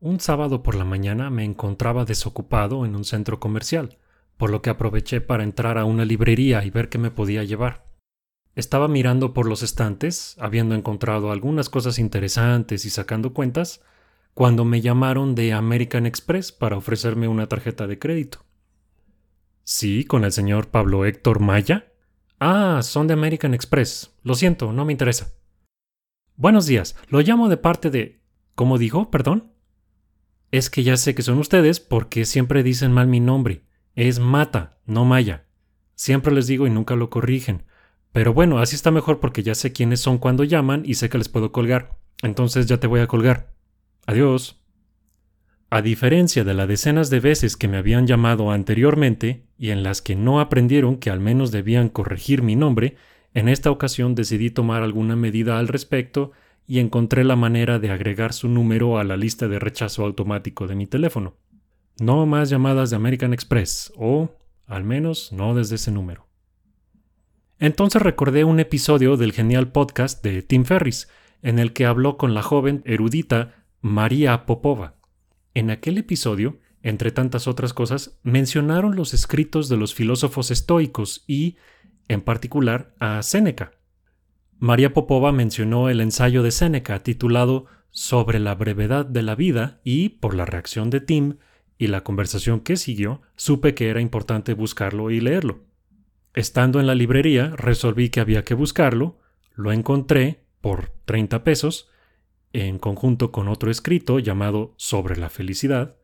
Un sábado por la mañana me encontraba desocupado en un centro comercial, por lo que aproveché para entrar a una librería y ver qué me podía llevar. Estaba mirando por los estantes, habiendo encontrado algunas cosas interesantes y sacando cuentas, cuando me llamaron de American Express para ofrecerme una tarjeta de crédito. Sí, con el señor Pablo Héctor Maya. Ah, son de American Express. Lo siento, no me interesa. Buenos días, lo llamo de parte de... ¿Cómo dijo? Perdón. Es que ya sé que son ustedes porque siempre dicen mal mi nombre. Es Mata, no Maya. Siempre les digo y nunca lo corrigen. Pero bueno, así está mejor porque ya sé quiénes son cuando llaman y sé que les puedo colgar. Entonces ya te voy a colgar. Adiós. A diferencia de las decenas de veces que me habían llamado anteriormente y en las que no aprendieron que al menos debían corregir mi nombre, en esta ocasión decidí tomar alguna medida al respecto y encontré la manera de agregar su número a la lista de rechazo automático de mi teléfono. No más llamadas de American Express, o al menos no desde ese número. Entonces recordé un episodio del genial podcast de Tim Ferris, en el que habló con la joven erudita María Popova. En aquel episodio, entre tantas otras cosas, mencionaron los escritos de los filósofos estoicos y, en particular, a Séneca. María Popova mencionó el ensayo de Séneca titulado Sobre la brevedad de la vida y, por la reacción de Tim y la conversación que siguió, supe que era importante buscarlo y leerlo. Estando en la librería, resolví que había que buscarlo, lo encontré por 30 pesos en conjunto con otro escrito llamado Sobre la felicidad,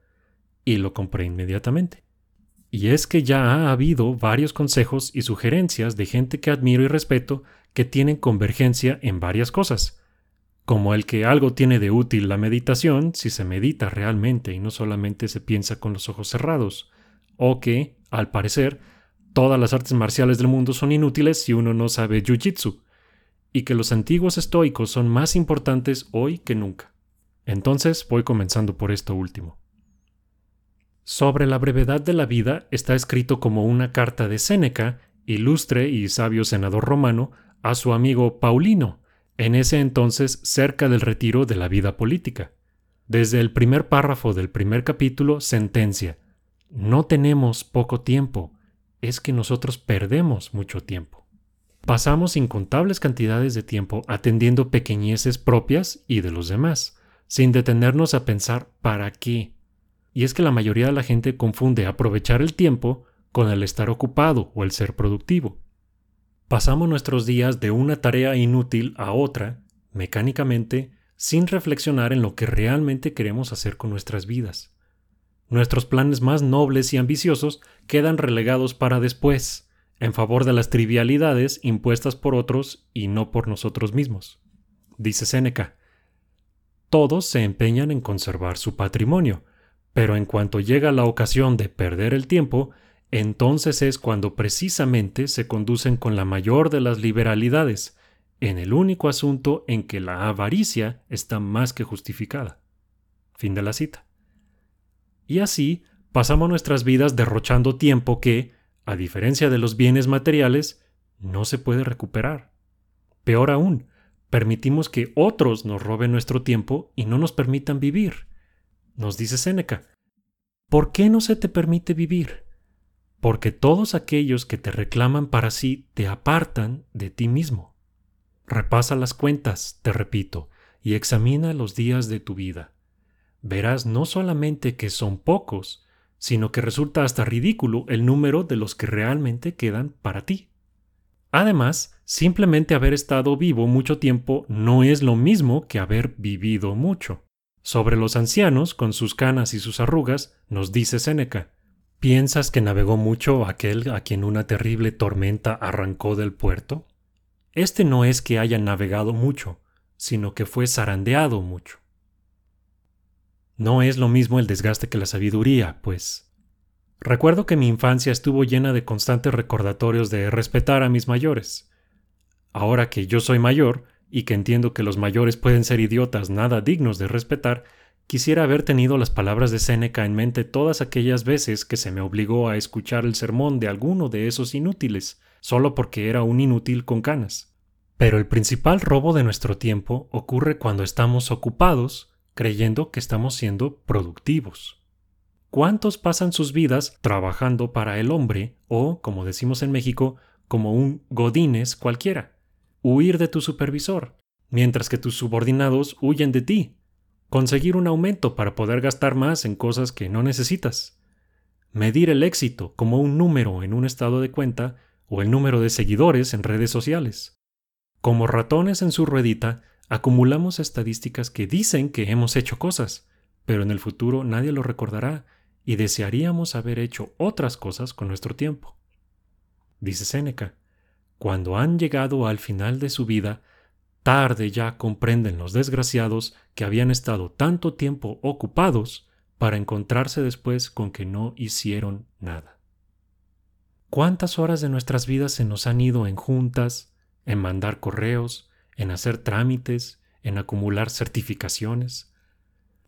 y lo compré inmediatamente. Y es que ya ha habido varios consejos y sugerencias de gente que admiro y respeto que tienen convergencia en varias cosas, como el que algo tiene de útil la meditación si se medita realmente y no solamente se piensa con los ojos cerrados, o que, al parecer, todas las artes marciales del mundo son inútiles si uno no sabe jiu-jitsu, y que los antiguos estoicos son más importantes hoy que nunca. Entonces voy comenzando por esto último. Sobre la brevedad de la vida está escrito como una carta de Séneca, ilustre y sabio senador romano, a su amigo Paulino, en ese entonces cerca del retiro de la vida política. Desde el primer párrafo del primer capítulo sentencia, no tenemos poco tiempo, es que nosotros perdemos mucho tiempo. Pasamos incontables cantidades de tiempo atendiendo pequeñeces propias y de los demás, sin detenernos a pensar ¿para qué? Y es que la mayoría de la gente confunde aprovechar el tiempo con el estar ocupado o el ser productivo. Pasamos nuestros días de una tarea inútil a otra, mecánicamente, sin reflexionar en lo que realmente queremos hacer con nuestras vidas. Nuestros planes más nobles y ambiciosos quedan relegados para después, en favor de las trivialidades impuestas por otros y no por nosotros mismos. Dice Séneca, todos se empeñan en conservar su patrimonio, pero en cuanto llega la ocasión de perder el tiempo, entonces es cuando precisamente se conducen con la mayor de las liberalidades, en el único asunto en que la avaricia está más que justificada. Fin de la cita. Y así pasamos nuestras vidas derrochando tiempo que, a diferencia de los bienes materiales, no se puede recuperar. Peor aún, permitimos que otros nos roben nuestro tiempo y no nos permitan vivir. Nos dice Séneca, ¿por qué no se te permite vivir? Porque todos aquellos que te reclaman para sí te apartan de ti mismo. Repasa las cuentas, te repito, y examina los días de tu vida. Verás no solamente que son pocos, sino que resulta hasta ridículo el número de los que realmente quedan para ti. Además, simplemente haber estado vivo mucho tiempo no es lo mismo que haber vivido mucho. Sobre los ancianos, con sus canas y sus arrugas, nos dice Séneca, ¿piensas que navegó mucho aquel a quien una terrible tormenta arrancó del puerto? Este no es que haya navegado mucho, sino que fue zarandeado mucho. No es lo mismo el desgaste que la sabiduría, pues. Recuerdo que mi infancia estuvo llena de constantes recordatorios de respetar a mis mayores. Ahora que yo soy mayor, y que entiendo que los mayores pueden ser idiotas nada dignos de respetar, quisiera haber tenido las palabras de Séneca en mente todas aquellas veces que se me obligó a escuchar el sermón de alguno de esos inútiles, solo porque era un inútil con canas. Pero el principal robo de nuestro tiempo ocurre cuando estamos ocupados creyendo que estamos siendo productivos. ¿Cuántos pasan sus vidas trabajando para el hombre o, como decimos en México, como un godines cualquiera? Huir de tu supervisor, mientras que tus subordinados huyen de ti. Conseguir un aumento para poder gastar más en cosas que no necesitas. Medir el éxito como un número en un estado de cuenta o el número de seguidores en redes sociales. Como ratones en su ruedita, acumulamos estadísticas que dicen que hemos hecho cosas, pero en el futuro nadie lo recordará y desearíamos haber hecho otras cosas con nuestro tiempo. Dice Séneca, cuando han llegado al final de su vida, tarde ya comprenden los desgraciados que habían estado tanto tiempo ocupados para encontrarse después con que no hicieron nada. ¿Cuántas horas de nuestras vidas se nos han ido en juntas, en mandar correos, en hacer trámites, en acumular certificaciones?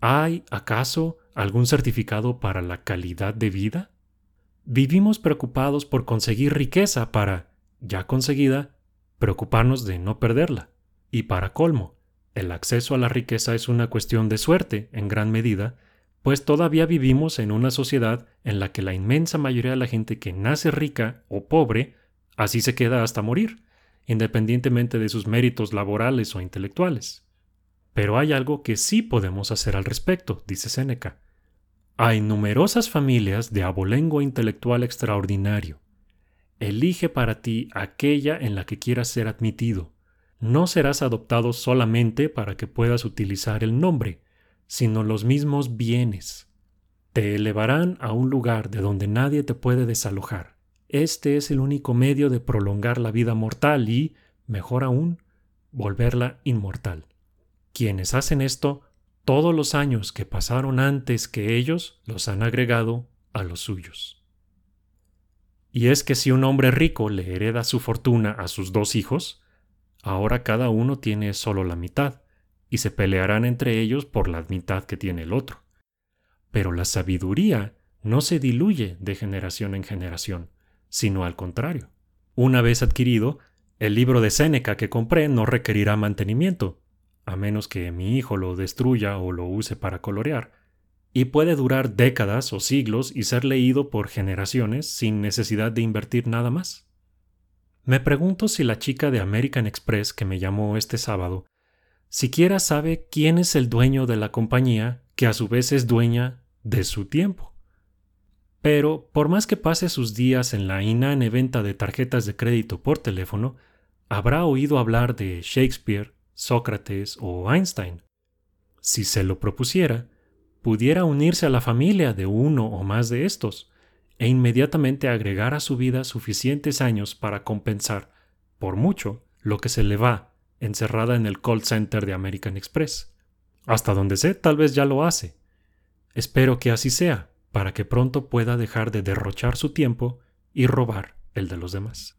¿Hay, acaso, algún certificado para la calidad de vida? Vivimos preocupados por conseguir riqueza para, ya conseguida, preocuparnos de no perderla. Y para colmo, el acceso a la riqueza es una cuestión de suerte, en gran medida, pues todavía vivimos en una sociedad en la que la inmensa mayoría de la gente que nace rica o pobre, así se queda hasta morir, independientemente de sus méritos laborales o intelectuales. Pero hay algo que sí podemos hacer al respecto, dice Séneca. Hay numerosas familias de abolengo intelectual extraordinario. Elige para ti aquella en la que quieras ser admitido. No serás adoptado solamente para que puedas utilizar el nombre, sino los mismos bienes. Te elevarán a un lugar de donde nadie te puede desalojar. Este es el único medio de prolongar la vida mortal y, mejor aún, volverla inmortal. Quienes hacen esto, todos los años que pasaron antes que ellos los han agregado a los suyos. Y es que si un hombre rico le hereda su fortuna a sus dos hijos, ahora cada uno tiene solo la mitad, y se pelearán entre ellos por la mitad que tiene el otro. Pero la sabiduría no se diluye de generación en generación, sino al contrario. Una vez adquirido, el libro de Séneca que compré no requerirá mantenimiento, a menos que mi hijo lo destruya o lo use para colorear, y puede durar décadas o siglos y ser leído por generaciones sin necesidad de invertir nada más. Me pregunto si la chica de American Express que me llamó este sábado siquiera sabe quién es el dueño de la compañía que a su vez es dueña de su tiempo. Pero, por más que pase sus días en la inane venta de tarjetas de crédito por teléfono, habrá oído hablar de Shakespeare, Sócrates o Einstein. Si se lo propusiera, pudiera unirse a la familia de uno o más de estos, e inmediatamente agregar a su vida suficientes años para compensar, por mucho, lo que se le va encerrada en el call center de American Express. Hasta donde sé, tal vez ya lo hace. Espero que así sea, para que pronto pueda dejar de derrochar su tiempo y robar el de los demás.